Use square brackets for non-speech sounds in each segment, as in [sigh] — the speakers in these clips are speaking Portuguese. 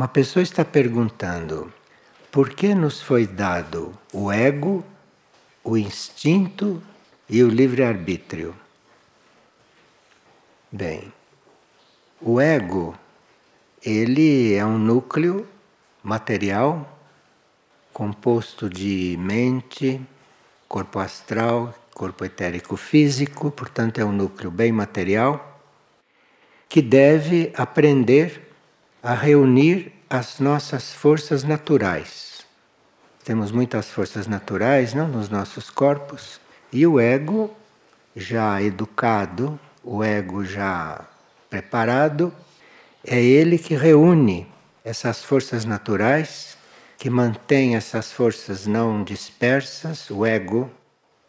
Uma pessoa está perguntando por que nos foi dado o ego, o instinto e o livre-arbítrio. Bem, o ego, ele é um núcleo material composto de mente, corpo astral, corpo etérico físico, portanto é um núcleo bem material que deve aprender a reunir as nossas forças naturais. Temos muitas forças naturais não, nos nossos corpos, e o ego, já educado, o ego já preparado, é ele que reúne essas forças naturais, que mantém essas forças não dispersas, o ego,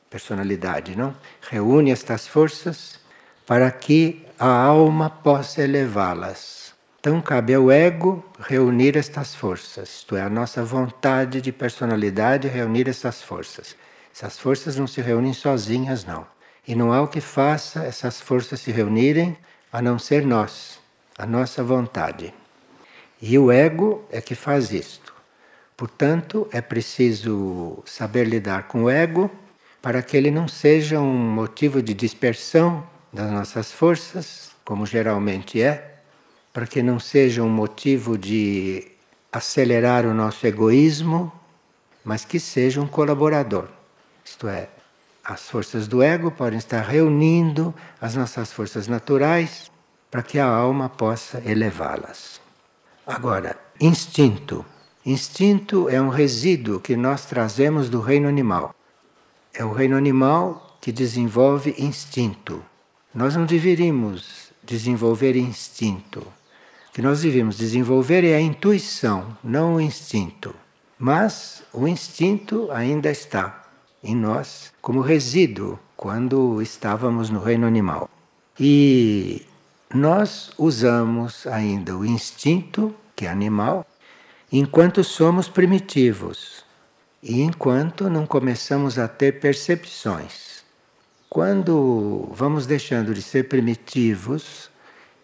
personalidade, não? Reúne estas forças para que a alma possa elevá-las então cabe ao ego reunir estas forças, isto é, a nossa vontade de personalidade reunir essas forças. Essas forças não se reúnem sozinhas, não. E não há o que faça essas forças se reunirem a não ser nós, a nossa vontade. E o ego é que faz isto. Portanto, é preciso saber lidar com o ego para que ele não seja um motivo de dispersão das nossas forças, como geralmente é, para que não seja um motivo de acelerar o nosso egoísmo, mas que seja um colaborador. Isto é, as forças do ego podem estar reunindo as nossas forças naturais para que a alma possa elevá-las. Agora, instinto. Instinto é um resíduo que nós trazemos do reino animal. É o reino animal que desenvolve instinto. Nós não deveríamos desenvolver instinto que nós devemos desenvolver é a intuição, não o instinto. Mas o instinto ainda está em nós como resíduo quando estávamos no reino animal. E nós usamos ainda o instinto, que é animal, enquanto somos primitivos e enquanto não começamos a ter percepções. Quando vamos deixando de ser primitivos,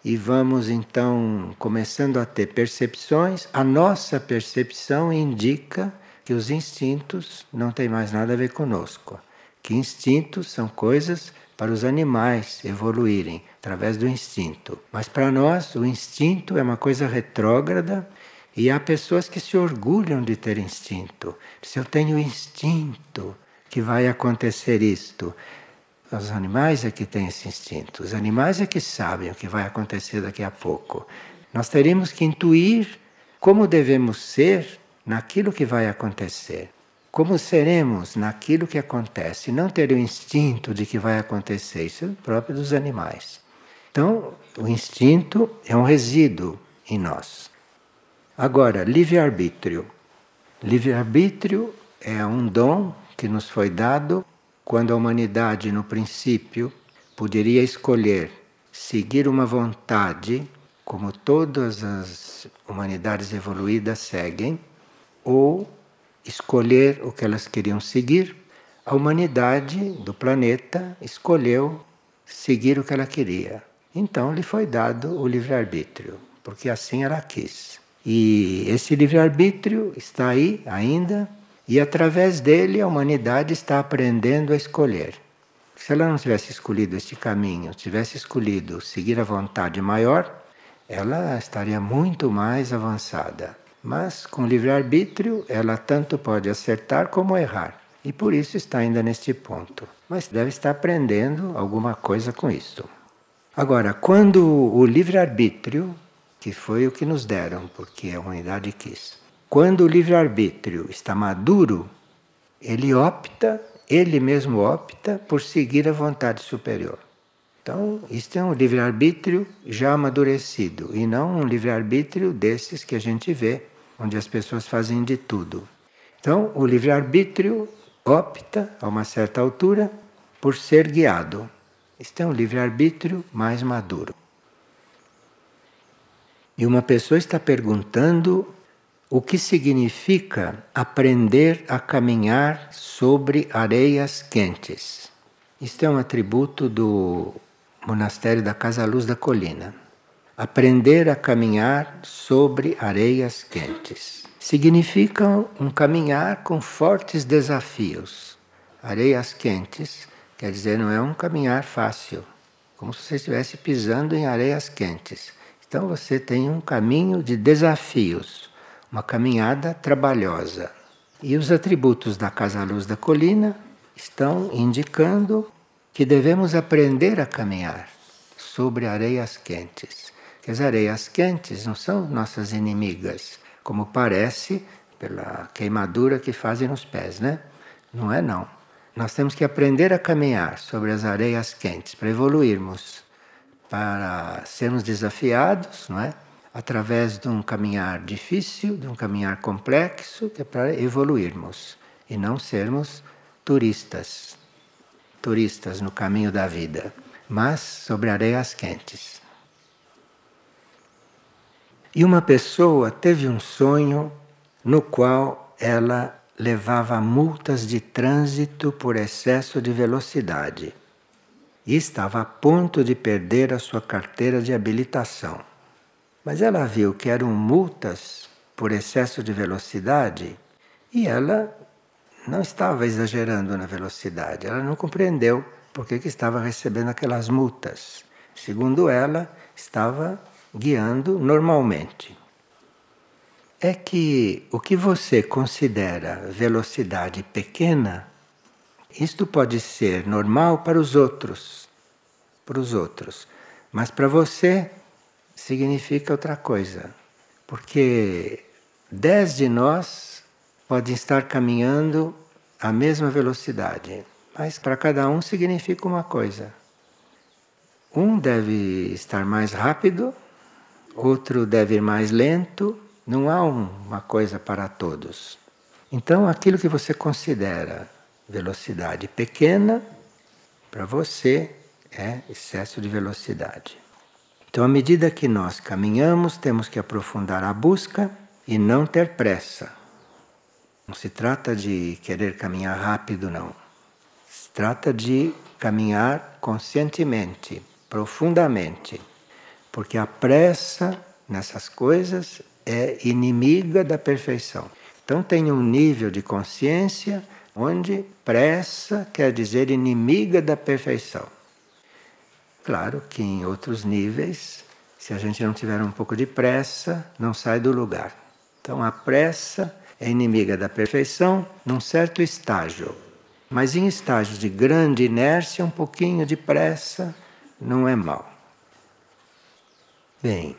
e vamos então começando a ter percepções, a nossa percepção indica que os instintos não têm mais nada a ver conosco. Que instintos são coisas para os animais evoluírem através do instinto. Mas para nós, o instinto é uma coisa retrógrada e há pessoas que se orgulham de ter instinto. Se eu tenho instinto que vai acontecer isto, os animais é que têm esse instinto, os animais é que sabem o que vai acontecer daqui a pouco. Nós teríamos que intuir como devemos ser naquilo que vai acontecer. Como seremos naquilo que acontece, não ter o instinto de que vai acontecer, isso é próprio dos animais. Então, o instinto é um resíduo em nós. Agora, livre-arbítrio. Livre-arbítrio é um dom que nos foi dado quando a humanidade, no princípio, poderia escolher seguir uma vontade, como todas as humanidades evoluídas seguem, ou escolher o que elas queriam seguir, a humanidade do planeta escolheu seguir o que ela queria. Então lhe foi dado o livre-arbítrio, porque assim ela quis. E esse livre-arbítrio está aí ainda e através dele a humanidade está aprendendo a escolher. Se ela não tivesse escolhido este caminho, tivesse escolhido seguir a vontade maior, ela estaria muito mais avançada. Mas com livre-arbítrio, ela tanto pode acertar como errar. E por isso está ainda neste ponto. Mas deve estar aprendendo alguma coisa com isto. Agora, quando o livre-arbítrio, que foi o que nos deram, porque a humanidade quis, quando o livre-arbítrio está maduro, ele opta, ele mesmo opta por seguir a vontade superior. Então, isto é um livre-arbítrio já amadurecido e não um livre-arbítrio desses que a gente vê, onde as pessoas fazem de tudo. Então, o livre-arbítrio opta, a uma certa altura, por ser guiado. Isto é um livre-arbítrio mais maduro. E uma pessoa está perguntando o que significa aprender a caminhar sobre areias quentes. Isto é um atributo do monastério da Casa Luz da Colina. aprender a caminhar sobre areias quentes. Significa um caminhar com fortes desafios. Areias quentes quer dizer, não é um caminhar fácil, como se você estivesse pisando em areias quentes. Então você tem um caminho de desafios, uma caminhada trabalhosa. E os atributos da Casa Luz da Colina estão indicando que devemos aprender a caminhar sobre areias quentes. Que as areias quentes não são nossas inimigas, como parece pela queimadura que fazem nos pés, né? Não é não. Nós temos que aprender a caminhar sobre as areias quentes para evoluirmos, para sermos desafiados, não é? Através de um caminhar difícil, de um caminhar complexo, que é para evoluirmos e não sermos turistas, turistas no caminho da vida, mas sobre areias quentes. E uma pessoa teve um sonho no qual ela levava multas de trânsito por excesso de velocidade e estava a ponto de perder a sua carteira de habilitação. Mas ela viu que eram multas por excesso de velocidade e ela não estava exagerando na velocidade, ela não compreendeu por que, estava recebendo aquelas multas. Segundo ela, estava guiando normalmente. É que o que você considera velocidade pequena, isto pode ser normal para os outros, para os outros, mas para você significa outra coisa, porque dez de nós podem estar caminhando à mesma velocidade, mas para cada um significa uma coisa. Um deve estar mais rápido, outro deve ir mais lento, não há uma coisa para todos. Então, aquilo que você considera velocidade pequena, para você é excesso de velocidade. Então, à medida que nós caminhamos, temos que aprofundar a busca e não ter pressa. Não se trata de querer caminhar rápido, não. Se trata de caminhar conscientemente, profundamente. Porque a pressa nessas coisas é inimiga da perfeição. Então tenha um nível de consciência onde pressa quer dizer inimiga da perfeição. Claro que em outros níveis, se a gente não tiver um pouco de pressa, não sai do lugar. Então a pressa é inimiga da perfeição num certo estágio. Mas em estágios de grande inércia, um pouquinho de pressa não é mal. Bem,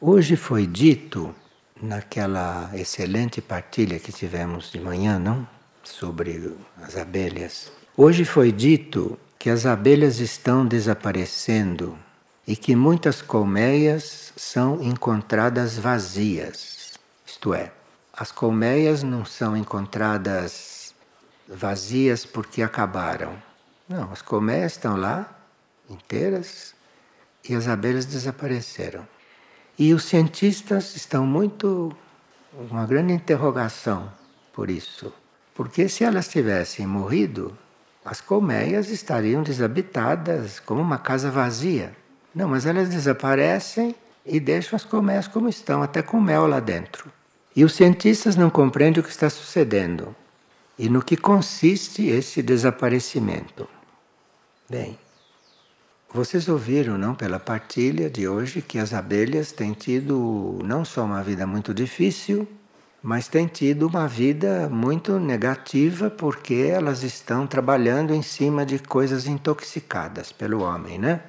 hoje foi dito naquela excelente partilha que tivemos de manhã, não? Sobre as abelhas. Hoje foi dito que as abelhas estão desaparecendo e que muitas colmeias são encontradas vazias. Isto é, as colmeias não são encontradas vazias porque acabaram. Não, as colmeias estão lá, inteiras, e as abelhas desapareceram. E os cientistas estão muito. uma grande interrogação por isso. Porque se elas tivessem morrido, as colmeias estariam desabitadas como uma casa vazia. Não, mas elas desaparecem e deixam as colmeias como estão, até com mel lá dentro. E os cientistas não compreendem o que está sucedendo e no que consiste esse desaparecimento. Bem, vocês ouviram, não, pela partilha de hoje, que as abelhas têm tido não só uma vida muito difícil, mas têm tido uma vida muito negativa porque elas estão trabalhando em cima de coisas intoxicadas pelo homem, né?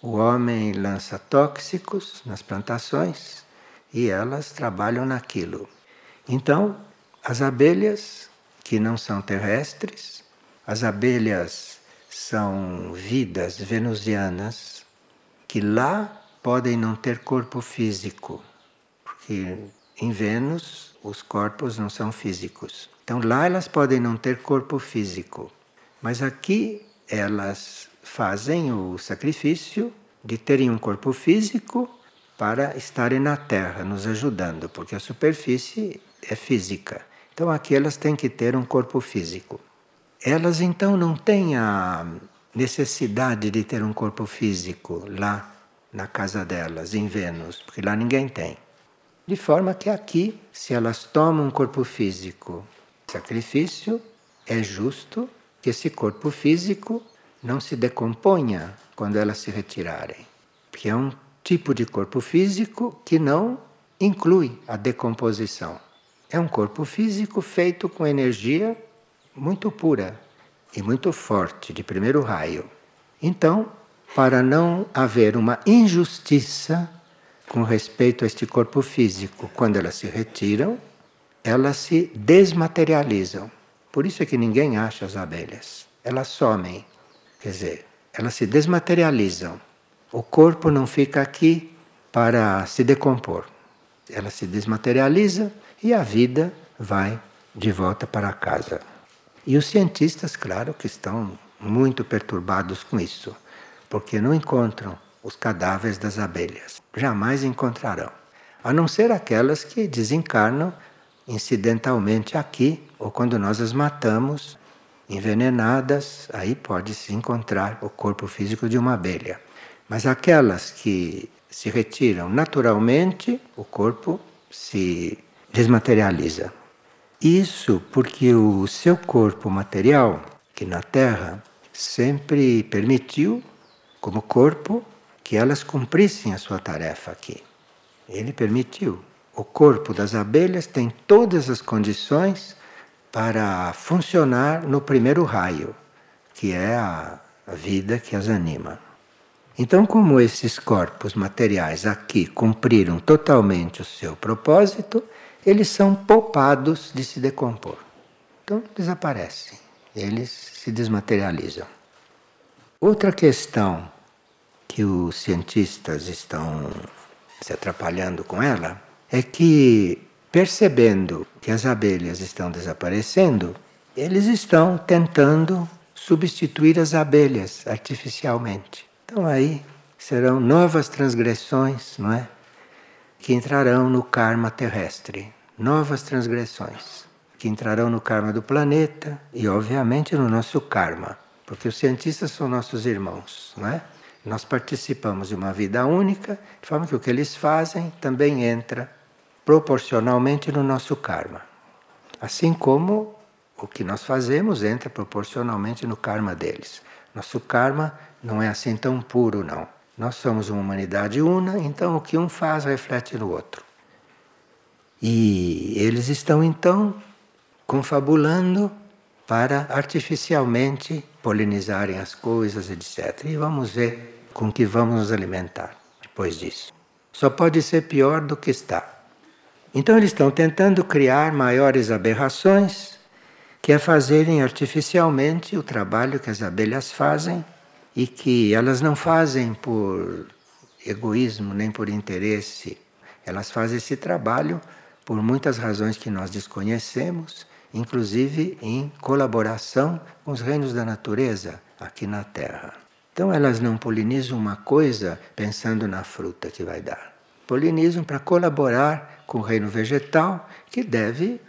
O homem lança tóxicos nas plantações e elas trabalham naquilo. Então, as abelhas que não são terrestres, as abelhas são vidas venusianas que lá podem não ter corpo físico, porque em Vênus os corpos não são físicos. Então lá elas podem não ter corpo físico, mas aqui elas fazem o sacrifício de terem um corpo físico para estarem na Terra, nos ajudando, porque a superfície é física. Então aqui elas têm que ter um corpo físico. Elas então não têm a necessidade de ter um corpo físico lá, na casa delas, em Vênus, porque lá ninguém tem. De forma que aqui, se elas tomam um corpo físico sacrifício, é justo que esse corpo físico não se decomponha quando elas se retirarem. Porque é um tipo de corpo físico que não inclui a decomposição. É um corpo físico feito com energia muito pura e muito forte, de primeiro raio. Então, para não haver uma injustiça com respeito a este corpo físico, quando elas se retiram, elas se desmaterializam. Por isso é que ninguém acha as abelhas. Elas somem. Quer dizer, elas se desmaterializam. O corpo não fica aqui para se decompor. Ela se desmaterializa e a vida vai de volta para casa. E os cientistas, claro, que estão muito perturbados com isso, porque não encontram os cadáveres das abelhas. Jamais encontrarão. A não ser aquelas que desencarnam incidentalmente aqui, ou quando nós as matamos, envenenadas, aí pode-se encontrar o corpo físico de uma abelha. Mas aquelas que se retiram naturalmente, o corpo se desmaterializa. Isso porque o seu corpo material, que na Terra sempre permitiu, como corpo, que elas cumprissem a sua tarefa aqui. Ele permitiu. O corpo das abelhas tem todas as condições para funcionar no primeiro raio, que é a, vida que as anima. Então, como esses corpos materiais aqui cumpriram totalmente o seu propósito, eles são poupados de se decompor. Então, desaparecem, eles se desmaterializam. Outra questão que os cientistas estão se atrapalhando com ela é que, percebendo que as abelhas estão desaparecendo, eles estão tentando substituir as abelhas artificialmente. Então aí serão novas transgressões, não é? Que entrarão no karma terrestre, novas transgressões que entrarão no karma do planeta e obviamente no nosso karma, porque os cientistas são nossos irmãos, não é? Nós participamos de uma vida única, de forma que o que eles fazem também entra proporcionalmente no nosso karma. Assim como o que nós fazemos entra proporcionalmente no karma deles. Nosso karma não é assim tão puro, não. Nós somos uma humanidade una, então o que um faz reflete no outro. E eles estão então confabulando para artificialmente polinizarem as coisas, etc. E vamos ver com que vamos nos alimentar depois disso. Só pode ser pior do que está. Então eles estão tentando criar maiores aberrações, que é fazerem artificialmente o trabalho que as abelhas fazem e que elas não fazem por egoísmo nem por interesse. Elas fazem esse trabalho por muitas razões que nós desconhecemos inclusive em colaboração com os reinos da natureza aqui na Terra. Então elas não polinizam uma coisa pensando na fruta que vai dar. Polinizam para colaborar com o reino vegetal que deve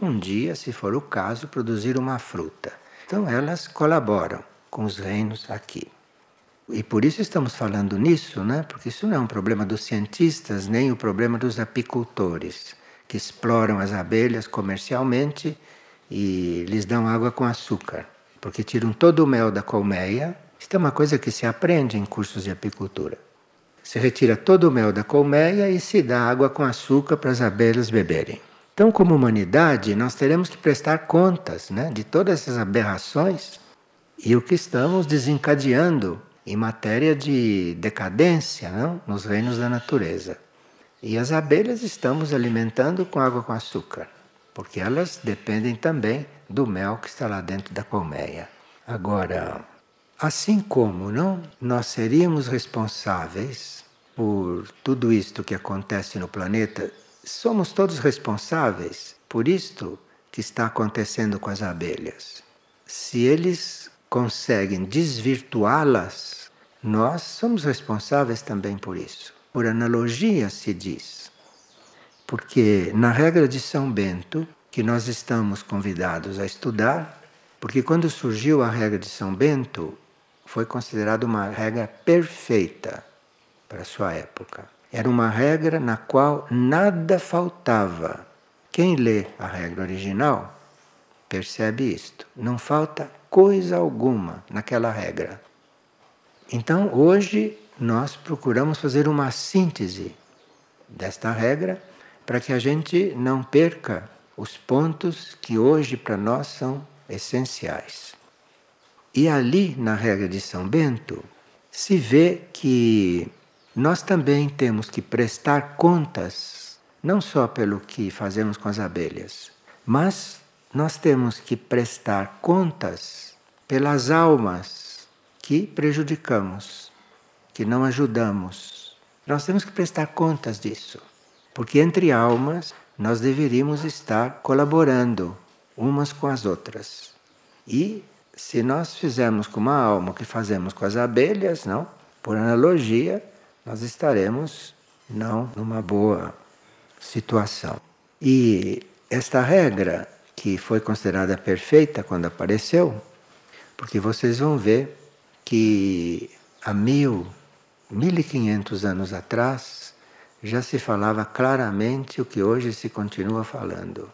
um dia, se for o caso, produzir uma fruta. Então elas colaboram com os reinos aqui. E por isso estamos falando nisso, né? Porque isso não é um problema dos cientistas, nem o problema dos apicultores que exploram as abelhas comercialmente e lhes dão água com açúcar, porque tiram todo o mel da colmeia. Isso é uma coisa que se aprende em cursos de apicultura. Se retira todo o mel da colmeia e se dá água com açúcar para as abelhas beberem. Então, como humanidade, nós teremos que prestar contas né, de todas essas aberrações e o que estamos desencadeando em matéria de decadência não? nos reinos da natureza. E as abelhas estamos alimentando com água com açúcar, porque elas dependem também do mel que está lá dentro da colmeia. Agora, assim como não nós seríamos responsáveis por tudo isto que acontece no planeta, somos todos responsáveis por isto que está acontecendo com as abelhas. Se eles conseguem desvirtuá-las, nós somos responsáveis também por isso. Por analogia se diz. Porque na regra de São Bento, que nós estamos convidados a estudar, porque quando surgiu a regra de São Bento, foi considerada uma regra perfeita para a sua época. Era uma regra na qual nada faltava. Quem lê a regra original percebe isto. Não falta coisa alguma naquela regra. Então, hoje, nós procuramos fazer uma síntese desta regra para que a gente não perca os pontos que hoje para nós são essenciais. E ali, na regra de São Bento, se vê que nós também temos que prestar contas, não só pelo que fazemos com as abelhas, mas nós temos que prestar contas pelas almas que prejudicamos, que não ajudamos. Nós temos que prestar contas disso, porque entre almas nós deveríamos estar colaborando umas com as outras. E se nós fizermos com uma alma o que fazemos com as abelhas, não? Por analogia, nós estaremos não numa boa situação. E esta regra, que foi considerada perfeita quando apareceu, porque vocês vão ver que há mil, mil e quinhentos anos atrás já se falava claramente o que hoje se continua falando.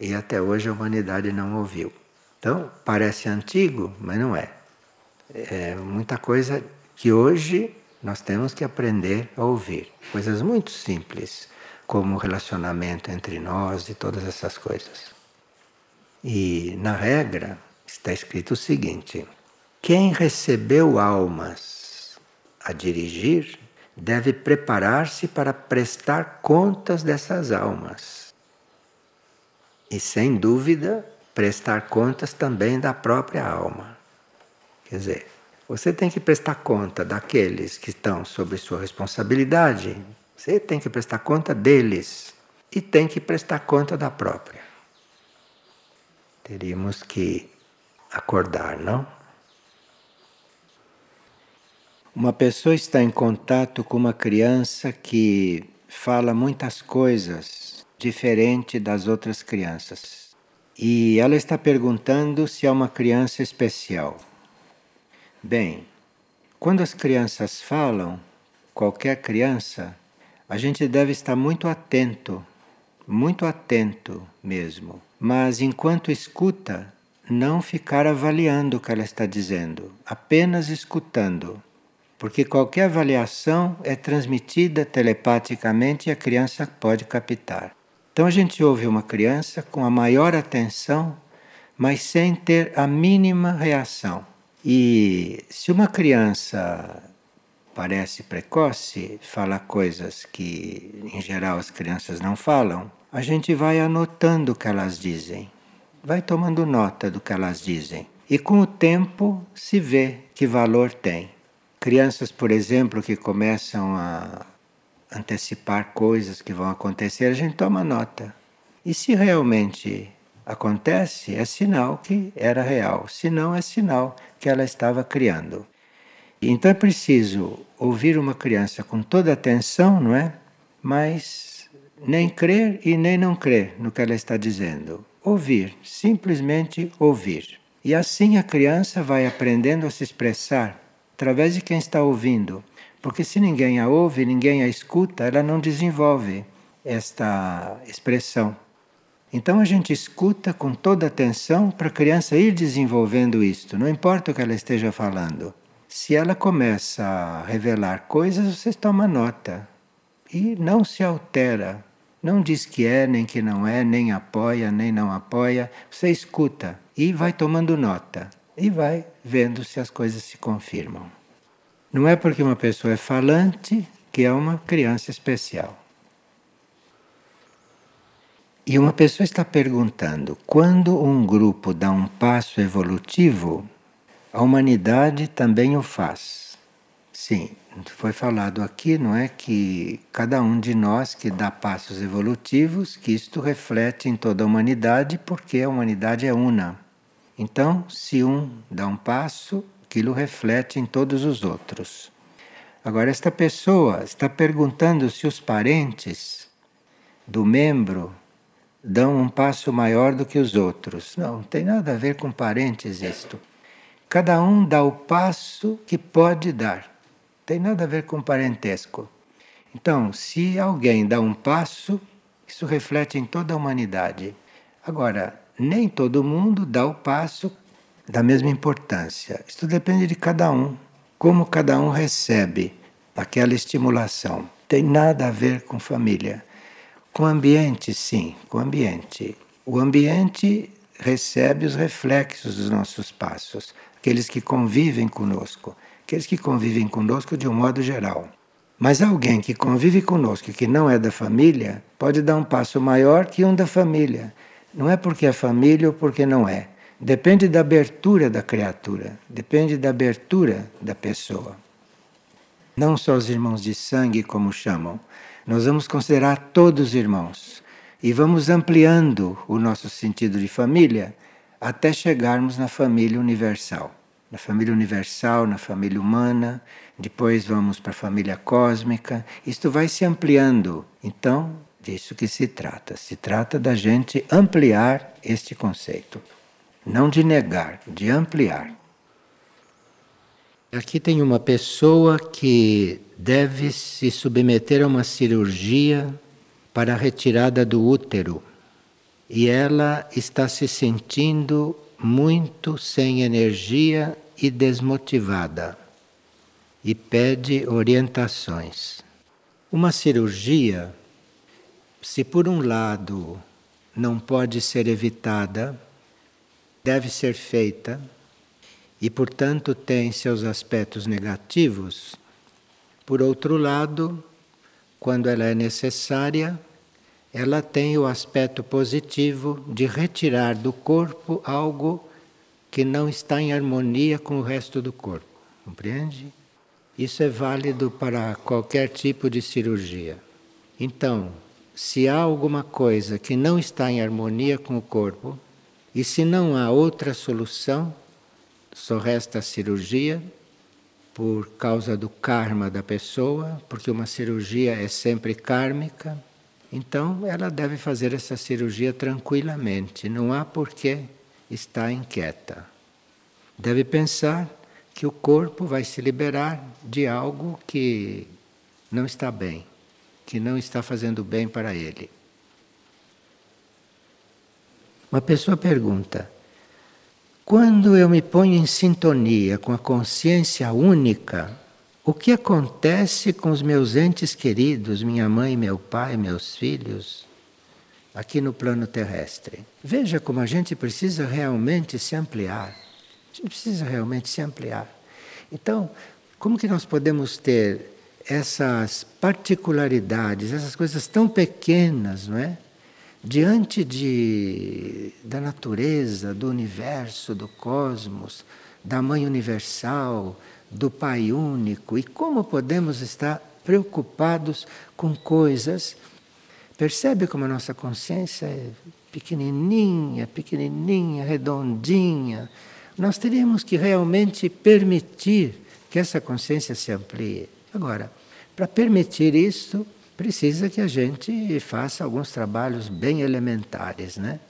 E até hoje a humanidade não ouviu. Então, parece antigo, mas não é. É muita coisa que hoje nós temos que aprender a ouvir. Coisas muito simples, como o relacionamento entre nós e todas essas coisas. E na regra está escrito o seguinte: quem recebeu almas a dirigir deve preparar-se para prestar contas dessas almas. E sem dúvida, prestar contas também da própria alma. Quer dizer, você tem que prestar conta daqueles que estão sob sua responsabilidade, você tem que prestar conta deles e tem que prestar conta da própria. Teríamos que acordar, não? Uma pessoa está em contato com uma criança que fala muitas coisas diferente das outras crianças. E ela está perguntando se é uma criança especial. Bem, quando as crianças falam, qualquer criança, a gente deve estar muito atento, muito atento mesmo. Mas enquanto escuta, não ficar avaliando o que ela está dizendo, apenas escutando. Porque qualquer avaliação é transmitida telepaticamente e a criança pode captar. Então a gente ouve uma criança com a maior atenção, mas sem ter a mínima reação. E se uma criança parece precoce, fala coisas que em geral as crianças não falam, a gente vai anotando o que elas dizem, vai tomando nota do que elas dizem. E com o tempo se vê que valor tem. Crianças, por exemplo, que começam a antecipar coisas que vão acontecer, a gente toma nota. E se realmente acontece, é sinal que era real. Se não, é sinal que ela estava criando. Então é preciso ouvir uma criança com toda atenção, não é? Mas nem crer e nem não crer no que ela está dizendo. Ouvir, simplesmente ouvir. E assim a criança vai aprendendo a se expressar através de quem está ouvindo. Porque se ninguém a ouve, ninguém a escuta, ela não desenvolve esta expressão. Então a gente escuta com toda atenção para a criança ir desenvolvendo isto, não importa o que ela esteja falando. Se ela começa a revelar coisas, você toma nota e não se altera. Não diz que é, nem que não é, nem apoia, nem não apoia. Você escuta e vai tomando nota e vai vendo se as coisas se confirmam. Não é porque uma pessoa é falante que é uma criança especial. E uma pessoa está perguntando: quando um grupo dá um passo evolutivo, a humanidade também o faz? Sim, foi falado aqui, não é que cada um de nós que dá passos evolutivos, que isto reflete em toda a humanidade, porque a humanidade é una. Então, se um dá um passo, aquilo reflete em todos os outros. Agora, esta pessoa está perguntando se os parentes do membro dão um passo maior do que os outros. Não, não tem nada a ver com parentes isto. Cada um dá o passo que pode dar. Tem nada a ver com parentesco. Então, se alguém dá um passo, isso reflete em toda a humanidade. Agora, nem todo mundo dá o passo da mesma importância. Isso depende de cada um, como cada um recebe aquela estimulação. Tem nada a ver com família. Com ambiente, sim, com ambiente. O ambiente recebe os reflexos dos nossos passos, aqueles que convivem conosco, aqueles que convivem conosco de um modo geral. Mas alguém que convive conosco, que não é da família, pode dar um passo maior que um da família. Não é porque é família ou porque não é. Depende da abertura da criatura, depende da abertura da pessoa. Não só os irmãos de sangue, como chamam. Nós vamos considerar todos irmãos e vamos ampliando o nosso sentido de família até chegarmos na família universal. Na família universal, na família humana, depois vamos para a família cósmica. Isto vai se ampliando. Então, disso que se trata. Se trata da gente ampliar este conceito. Não de negar, de ampliar. Aqui tem uma pessoa que deve se submeter a uma cirurgia para a retirada do útero. E ela está se sentindo muito sem energia e desmotivada e pede orientações. Uma cirurgia, se por um lado não pode ser evitada, deve ser feita e, portanto, tem seus aspectos negativos, por outro lado, quando ela é necessária, ela tem o aspecto positivo de retirar do corpo algo que não está em harmonia com o resto do corpo. Compreende? Isso é válido para qualquer tipo de cirurgia. Então, se há alguma coisa que não está em harmonia com o corpo, e se não há outra solução, só resta a cirurgia, por causa do karma da pessoa, porque uma cirurgia é sempre kármica, então ela deve fazer essa cirurgia tranquilamente, não há por que estar inquieta. Deve pensar que o corpo vai se liberar de algo que não está bem, que não está fazendo bem para ele. Uma pessoa pergunta: quando eu me ponho em sintonia com a consciência única, o que acontece com os meus entes queridos, minha mãe, meu pai, meus filhos, aqui no plano terrestre? Veja como a gente precisa realmente se ampliar. A gente precisa realmente se ampliar. Então, como que nós podemos ter essas particularidades, essas coisas tão pequenas, não é? Diante de, da natureza, do universo, do cosmos, da Mãe Universal, do Pai Único, e como podemos estar preocupados com coisas. Percebe como a nossa consciência é pequenininha, pequenininha, redondinha, nós teríamos que realmente permitir que essa consciência se amplie. Agora, para permitir isso, precisa que a gente faça alguns trabalhos bem elementares, né?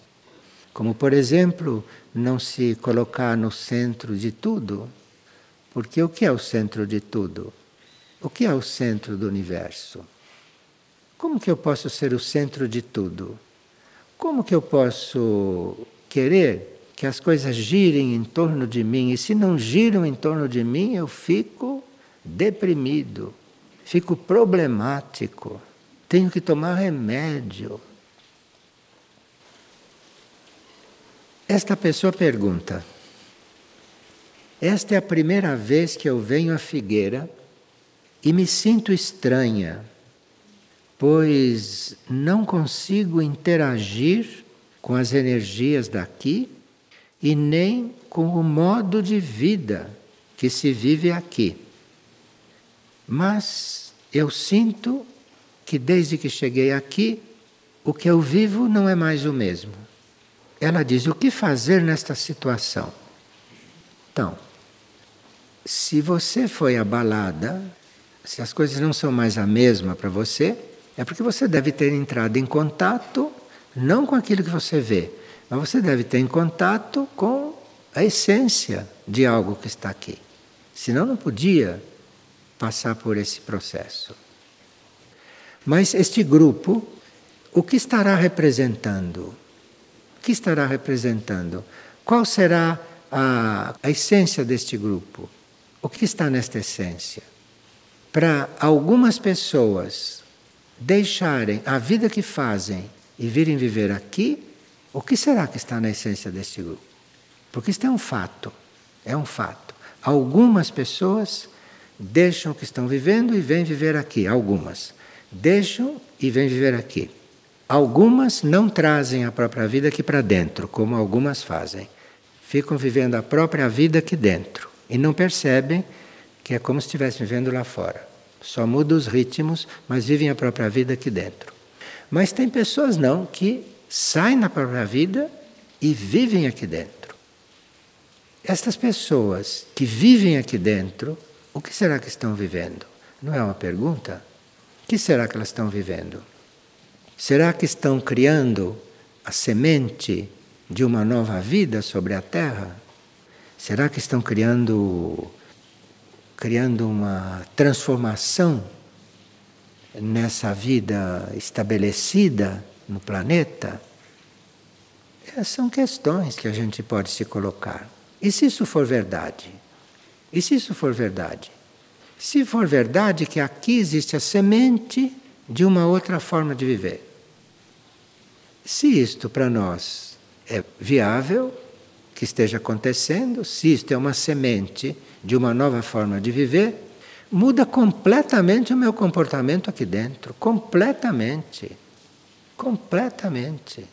Como, por exemplo, não se colocar no centro de tudo. Porque o que é o centro de tudo? O que é o centro do universo? Como que eu posso ser o centro de tudo? Como que eu posso querer que as coisas girem em torno de mim, e se não giram em torno de mim, eu fico deprimido, fico problemático, tenho que tomar remédio. Esta pessoa pergunta: Esta é a primeira vez que eu venho à Figueira e me sinto estranha, pois não consigo interagir com as energias daqui e nem com o modo de vida que se vive aqui. Mas eu sinto que desde que cheguei aqui, o que eu vivo não é mais o mesmo. Ela diz: o que fazer nesta situação? Então, se você foi abalada, se as coisas não são mais a mesma para você, é porque você deve ter entrado em contato não com aquilo que você vê, mas você deve ter em contato com a essência de algo que está aqui. Senão não podia passar por esse processo. Mas este grupo, o que estará representando? O que estará representando? Qual será a, a essência deste grupo? O que está nesta essência? Para algumas pessoas deixarem a vida que fazem e virem viver aqui, o que será que está na essência deste grupo? Porque isto é um fato, é um fato. Algumas pessoas deixam o que estão vivendo e vêm viver aqui, algumas. Deixam e vêm viver aqui. Algumas não trazem a própria vida aqui para dentro, como algumas fazem. Ficam vivendo a própria vida aqui dentro e não percebem que é como se estivessem vivendo lá fora. Só muda os ritmos, mas vivem a própria vida aqui dentro. Mas tem pessoas não que saem da própria vida e vivem aqui dentro. Estas pessoas que vivem aqui dentro, o que será que estão vivendo? Não é uma pergunta? O que será que elas estão vivendo? Será que estão criando a semente de uma nova vida sobre a Terra? Será que estão criando criando uma transformação nessa vida estabelecida no planeta? Essas são questões que a gente pode se colocar. E se isso for verdade? E se isso for verdade? Se for verdade que aqui existe a semente de uma outra forma de viver. Se isto para nós é viável, que esteja acontecendo, se isto é uma semente de uma nova forma de viver, muda completamente o meu comportamento aqui dentro. Completamente. Completamente.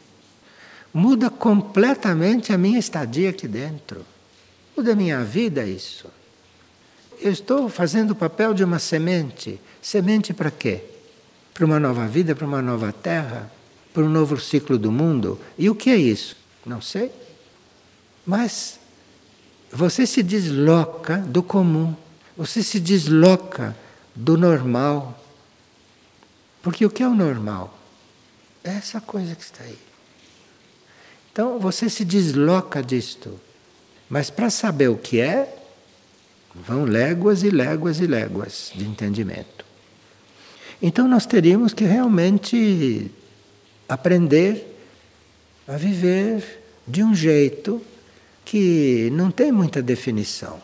Muda completamente a minha estadia aqui dentro. Muda a minha vida isso. Eu estou fazendo o papel de uma semente. Semente para quê? Para uma nova vida, para uma nova terra, para um novo ciclo do mundo. E o que é isso? Não sei. Mas você se desloca do comum, você se desloca do normal. Porque o que é o normal? É essa coisa que está aí. Então você se desloca disto. Mas para saber o que é, vão léguas e léguas e léguas de entendimento. Então nós teríamos que realmente aprender a viver de um jeito que não tem muita definição.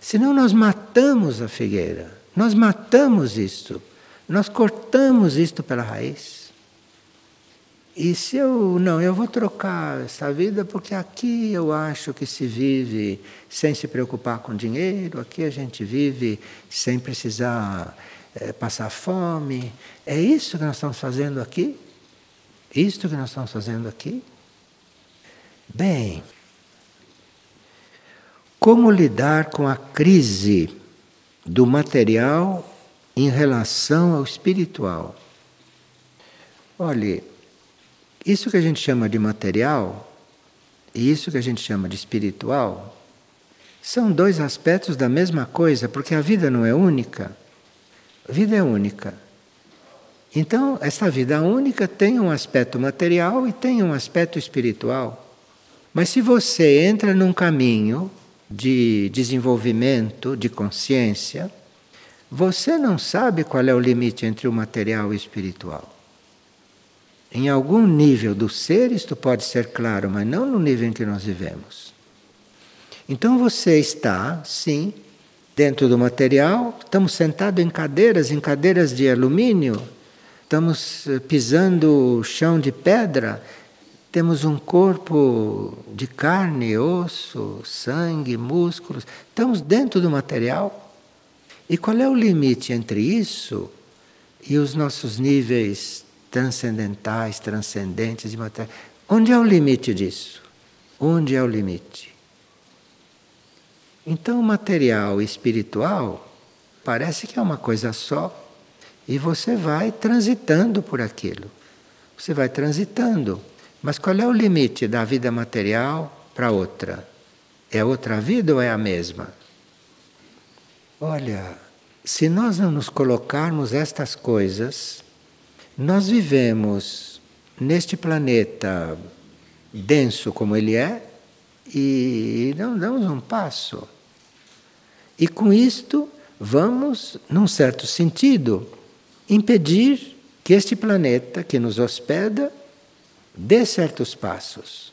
Senão nós matamos a figueira, nós matamos isto, nós cortamos isto pela raiz. E se eu não, eu vou trocar essa vida porque aqui eu acho que se vive sem se preocupar com dinheiro, aqui a gente vive sem precisar é, passar fome. É isso que nós estamos fazendo aqui? Isto que nós estamos fazendo aqui? Bem, como lidar com a crise do material em relação ao espiritual? Olhe, isso que a gente chama de material e isso que a gente chama de espiritual são dois aspectos da mesma coisa, porque a vida não é única. A vida é única. Então, essa vida única tem um aspecto material e tem um aspecto espiritual. Mas se você entra num caminho de desenvolvimento de consciência, você não sabe qual é o limite entre o material e o espiritual. Em algum nível do ser isto pode ser claro, mas não no nível em que nós vivemos. Então você está, sim, dentro do material, estamos sentados em cadeiras, em cadeiras de alumínio, estamos eh, pisando chão de pedra, temos um corpo de carne, osso, sangue, músculos. Estamos dentro do material. E qual é o limite entre isso e os nossos níveis transcendentais, transcendentes de matéria? Onde é o limite disso? Onde é o limite? Então, o material e espiritual parece que é uma coisa só e você vai transitando por aquilo. Você vai transitando. Mas qual é o limite da vida material para outra? É outra vida ou é a mesma? Olha, se nós não nos colocarmos estas coisas, nós vivemos neste planeta denso como ele é e não damos um passo. E com isto vamos, num certo sentido, impedir que este planeta que nos hospeda dê certos passos.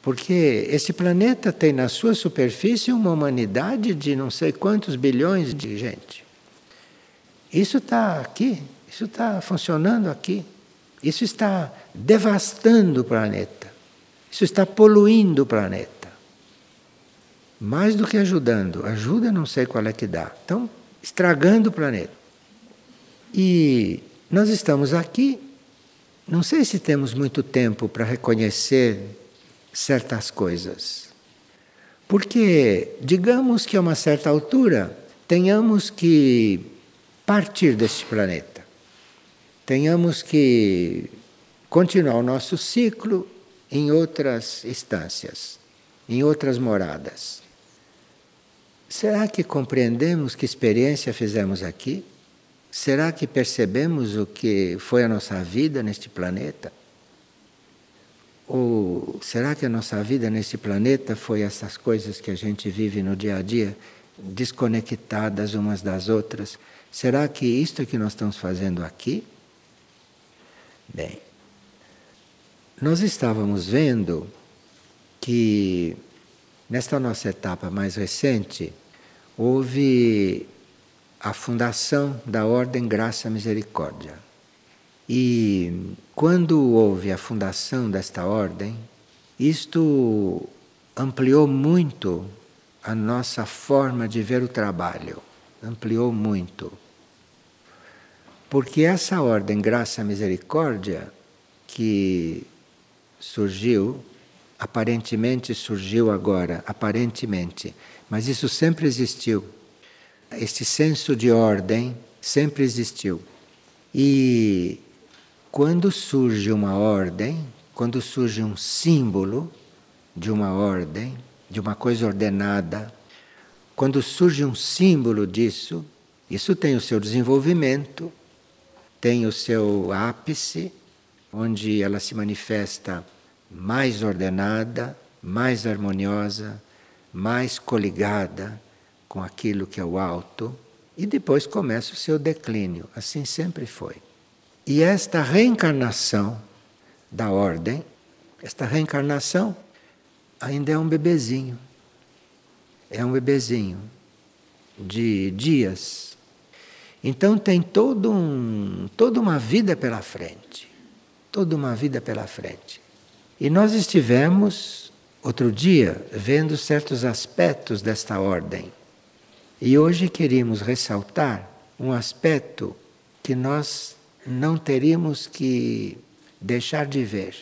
Porque este planeta tem na sua superfície uma humanidade de não sei quantos bilhões de gente. Isso está aqui, isso está funcionando aqui. Isso está devastando o planeta. Isso está poluindo o planeta. Mais do que ajudando. Ajuda, não sei qual é que dá. Então, estragando o planeta. E nós estamos aqui, não sei se temos muito tempo para reconhecer certas coisas. Porque, digamos que a uma certa altura, tenhamos que partir deste planeta. Tenhamos que continuar o nosso ciclo em outras instâncias, em outras moradas. Será que compreendemos que experiência fizemos aqui? Será que percebemos o que foi a nossa vida neste planeta? Ou será que a nossa vida neste planeta foi essas coisas que a gente vive no dia a dia, desconectadas umas das outras? Será que isto que nós estamos fazendo aqui? Bem, nós estávamos vendo que nesta nossa etapa mais recente houve a fundação da Ordem Graça Misericórdia. E quando houve a fundação desta ordem, isto ampliou muito a nossa forma de ver o trabalho, ampliou muito. Porque essa ordem Graça Misericórdia que surgiu, aparentemente surgiu agora, aparentemente, mas isso sempre existiu este senso de ordem sempre existiu. E quando surge uma ordem, quando surge um símbolo de uma ordem, de uma coisa ordenada, quando surge um símbolo disso, isso tem o seu desenvolvimento, tem o seu ápice, onde ela se manifesta mais ordenada, mais harmoniosa, mais coligada com aquilo que é o alto, e depois começa o seu declínio. Assim sempre foi. E esta reencarnação da ordem, esta reencarnação ainda é um bebezinho. É um bebezinho de dias. Então tem todo um, toda uma vida pela frente. Toda uma vida pela frente. E nós estivemos, outro dia, vendo certos aspectos desta ordem e hoje queríamos ressaltar um aspecto que nós não teríamos que deixar de ver,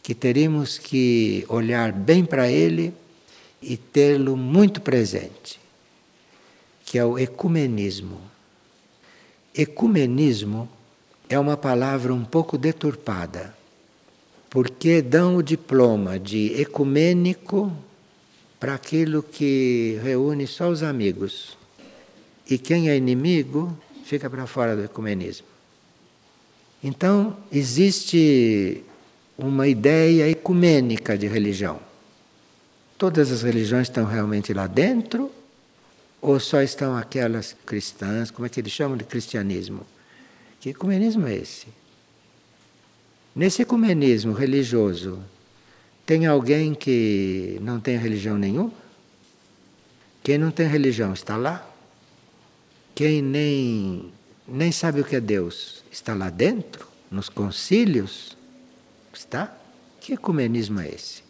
que teríamos que olhar bem para ele e tê-lo muito presente, que é o ecumenismo. Ecumenismo é uma palavra um pouco deturpada, porque dão o diploma de ecumênico para aquilo que reúne só os amigos. E quem é inimigo fica para fora do ecumenismo. Então, existe uma ideia ecumênica de religião. Todas as religiões estão realmente lá dentro? Ou só estão aquelas cristãs, como é que eles chamam de cristianismo? Que ecumenismo é esse? Nesse ecumenismo religioso, tem alguém que não tem religião nenhuma? Quem não tem religião está lá? Quem nem, nem sabe o que é Deus está lá dentro? Nos concílios? Está? Que ecumenismo é esse?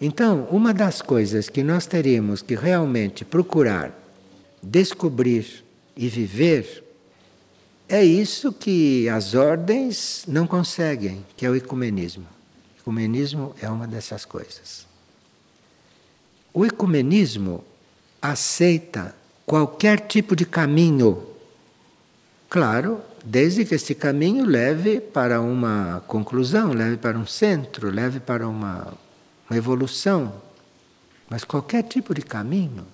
Então, uma das coisas que nós teríamos que realmente procurar descobrir e viver é isso que as ordens não conseguem, que é o ecumenismo. O ecumenismo é uma dessas coisas. O ecumenismo aceita qualquer tipo de caminho. Claro, desde que este caminho leve para uma conclusão, leve para um centro, leve para uma, uma evolução. Mas qualquer tipo de caminho.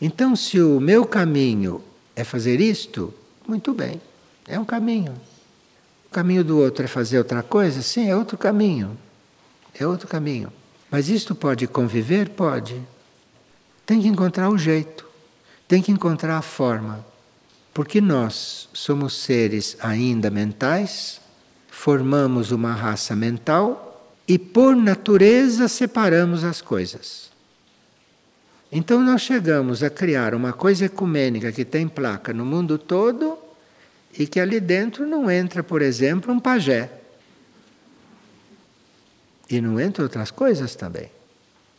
Então, se o meu caminho é fazer isto, muito bem, é um caminho. O caminho do outro é fazer outra coisa? Sim, é outro caminho. É outro caminho. Mas isto pode conviver? Pode. Tem que encontrar o jeito. tem que encontrar a forma. Porque nós somos seres ainda mentais, formamos uma raça mental e, por natureza, separamos as coisas. Então, nós chegamos a criar uma coisa ecumênica que tem placa no mundo todo e que ali dentro não entra, por exemplo, um pajé. E não entra outras coisas também.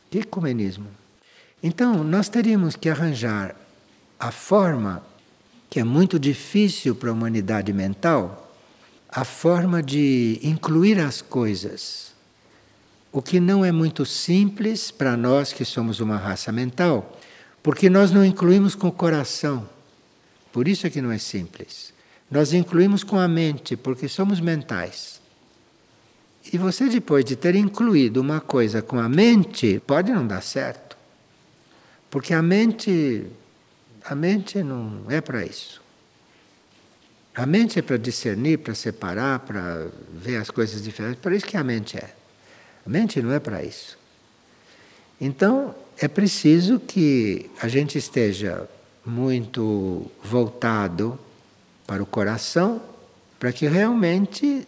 Que ecumenismo. Então, nós teríamos que arranjar a forma que é muito difícil para a humanidade mental, a forma de incluir as coisas. O que não é muito simples para nós que somos uma raça mental, porque nós não incluímos com o coração. Por isso é que não é simples. Nós incluímos com a mente, porque somos mentais. E você, depois de ter incluído uma coisa com a mente, pode não dar certo. Porque a mente a mente não é para isso. A mente é para discernir, para separar, para ver as coisas diferentes. Para isso que a mente é. A mente não é para isso. Então, é preciso que a gente esteja muito voltado para o coração, para que realmente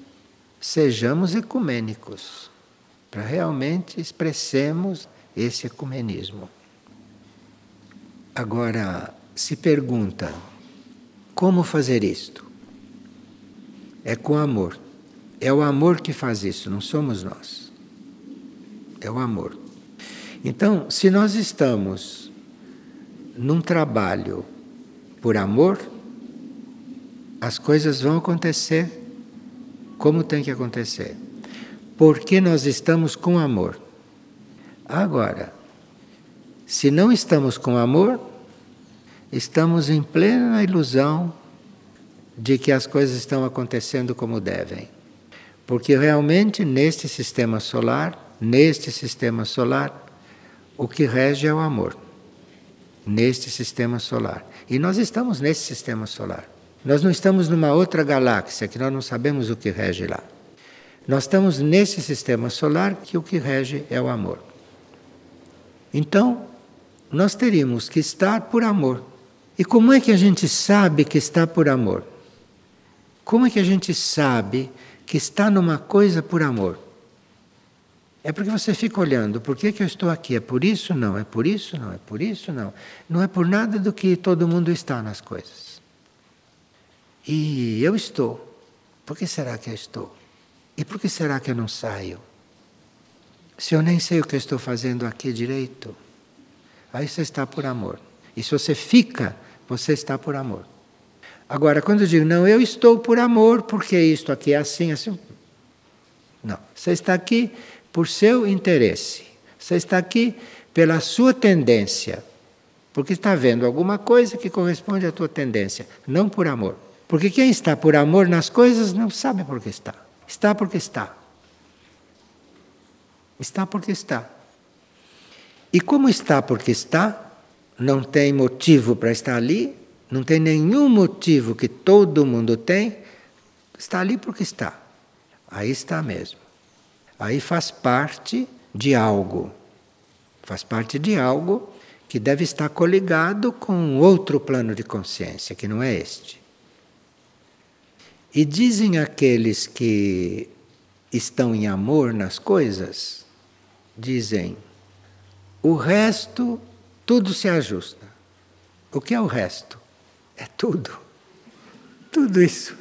sejamos ecumênicos, para realmente expressemos esse ecumenismo. Agora, se pergunta: como fazer isto? É com amor. É o amor que faz isso, não somos nós. É o amor. Então, se nós estamos num trabalho por amor, as coisas vão acontecer como tem que acontecer. Porque nós estamos com amor. Agora, se não estamos com amor, estamos em plena ilusão de que as coisas estão acontecendo como devem. Porque realmente neste sistema solar, neste sistema solar, o que rege é o amor. Neste sistema solar. E nós estamos nesse sistema solar. Nós não estamos numa outra galáxia que nós não sabemos o que rege lá. Nós estamos nesse sistema solar que o que rege é o amor. Então, nós teríamos que estar por amor. E como é que a gente sabe que está por amor? Como é que a gente sabe que está numa coisa por amor? É porque você fica olhando, por que, que eu estou aqui? É por isso? Não. É por isso? Não. É por isso? Não. Não é por nada do que todo mundo está nas coisas. E eu estou. Por que será que eu estou? E por que será que eu não saio? Se eu nem sei o que eu estou fazendo aqui direito, aí você está por amor. E se você fica você está por amor. Agora, quando eu digo, não, eu estou por amor, porque isto aqui é assim, assim. Não. Você está aqui por seu interesse. Você está aqui pela sua tendência. Porque está vendo alguma coisa que corresponde à tua tendência, não por amor. Porque quem está por amor nas coisas não sabe por que está. Está porque está. Está porque está. E como está porque está, não tem motivo para estar ali, não tem nenhum motivo que todo mundo tem, está ali porque está. Aí está mesmo. Aí faz parte de algo. Faz parte de algo que deve estar coligado com outro plano de consciência, que não é este. E dizem aqueles que estão em amor nas coisas, dizem: o resto tudo se ajusta. O que é o resto? É tudo. Tudo isso.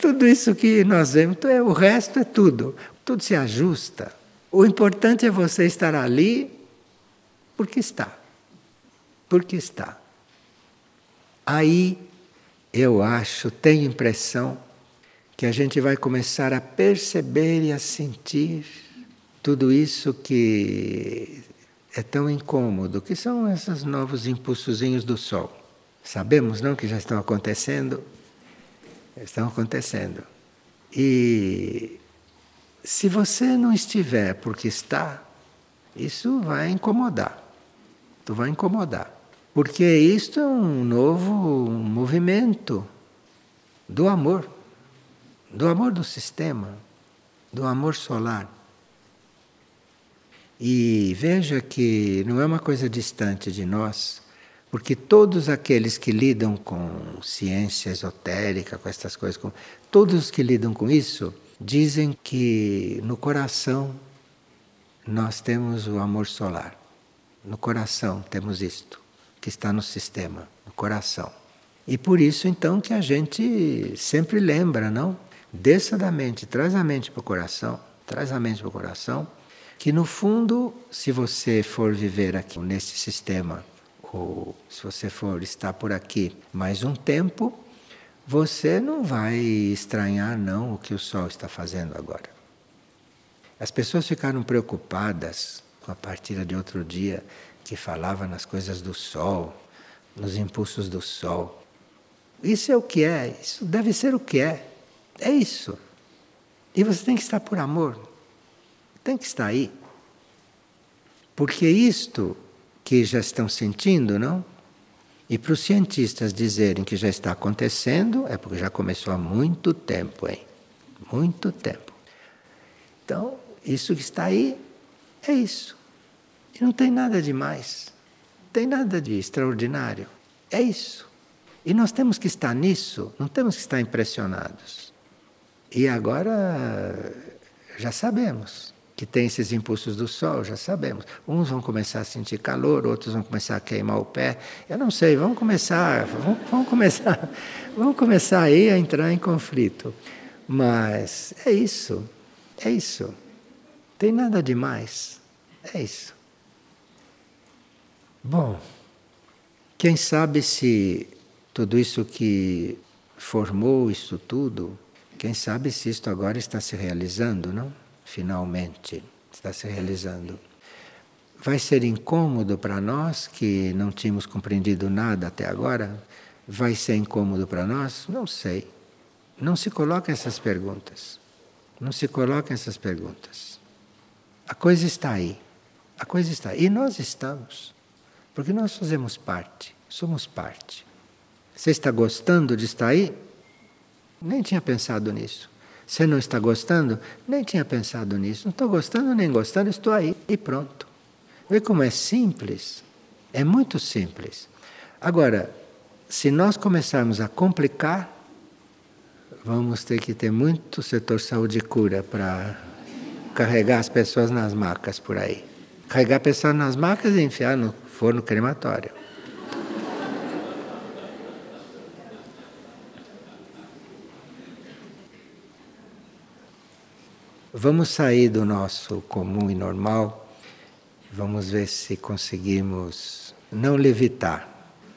Tudo isso que nós vemos, é, o resto é tudo. Tudo se ajusta. O importante é você estar ali porque está. Porque está. Aí eu acho, tenho impressão que a gente vai começar a perceber e a sentir tudo isso que é tão incômodo, que são esses novos impulsozinhos do Sol. Sabemos, não, que já estão acontecendo? Estão acontecendo. E se você não estiver porque está, isso vai incomodar. Tu vai incomodar. Porque isto é um novo movimento do amor, do amor do sistema, do amor solar. E veja que não é uma coisa distante de nós, Porque todos aqueles que lidam com ciência esotérica, com essas coisas, com, todos os que lidam com isso, dizem que no coração nós temos o amor solar. No coração temos isto, que está no sistema, no coração. E por isso então que a gente sempre lembra, não? Desça da mente, traz a mente para o coração, traz a mente para o coração, que no fundo, se você for viver aqui nesse sistema, ou se você for estar por aqui mais um tempo, você não vai estranhar não o que o sol está fazendo agora. As pessoas ficaram preocupadas com a partida de outro dia que falava nas coisas do sol, nos impulsos do sol. Isso é o que é, isso deve ser o que é. É isso. E você tem que estar por amor. Tem que estar aí. Porque isto que já estão sentindo, não? E para os cientistas dizerem que já está acontecendo, é porque já começou há muito tempo, hein? Muito tempo. Então, isso que está aí é isso. E não tem nada de mais. Não tem nada de extraordinário. É isso. E nós temos que estar nisso, não temos que estar impressionados. E agora já sabemos que tem esses impulsos do sol, já sabemos. Uns vão começar a sentir calor, outros vão começar a queimar o pé. Eu não sei, vamos começar, vamos, vamos começar, [laughs] vamos começar aí a entrar em conflito. Mas é isso, é isso. Tem nada demais. É isso. Bom, quem sabe se tudo isso que formou isso tudo, quem sabe se isto agora está se realizando, não? Finalmente está se realizando. Vai ser incômodo para nós que não tínhamos compreendido nada até agora? Vai ser incômodo para nós? Não sei. Não se coloquem essas perguntas. Não se coloquem essas perguntas. A coisa está aí. A coisa está aí. E nós estamos. Porque nós fazemos parte. Somos parte. Você está gostando de estar aí? Nem tinha pensado nisso. Você não está gostando? Nem tinha pensado nisso. Não estou gostando nem gostando, estou aí e pronto. Vê como é simples? É muito simples. Agora, se nós começarmos a complicar, vamos ter que ter muito setor saúde e cura para carregar as pessoas nas macas por aí. Carregar pessoas nas macas e enfiar no forno crematório. Vamos sair do nosso comum e normal. Vamos ver se conseguimos não levitar.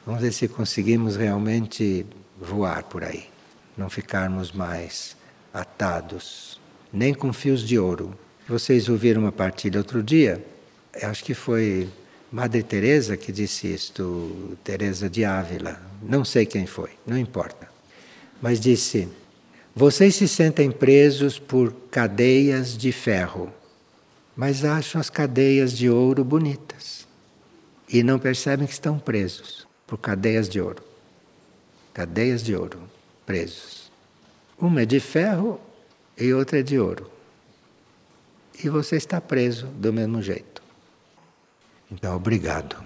Vamos ver se conseguimos realmente voar por aí. Não ficarmos mais atados, nem com fios de ouro. Vocês ouviram uma partilha outro dia? Acho que foi Madre Teresa que disse isto, Teresa de Ávila. Não sei quem foi, não importa. Mas disse: "Vocês se sentem presos por cadeias de ferro, mas acham as cadeias de ouro bonitas e não percebem que estão presos por cadeias de ouro. Cadeias de ouro, presos. Uma é de ferro e outra é de ouro e você está preso do mesmo jeito. Então, obrigado.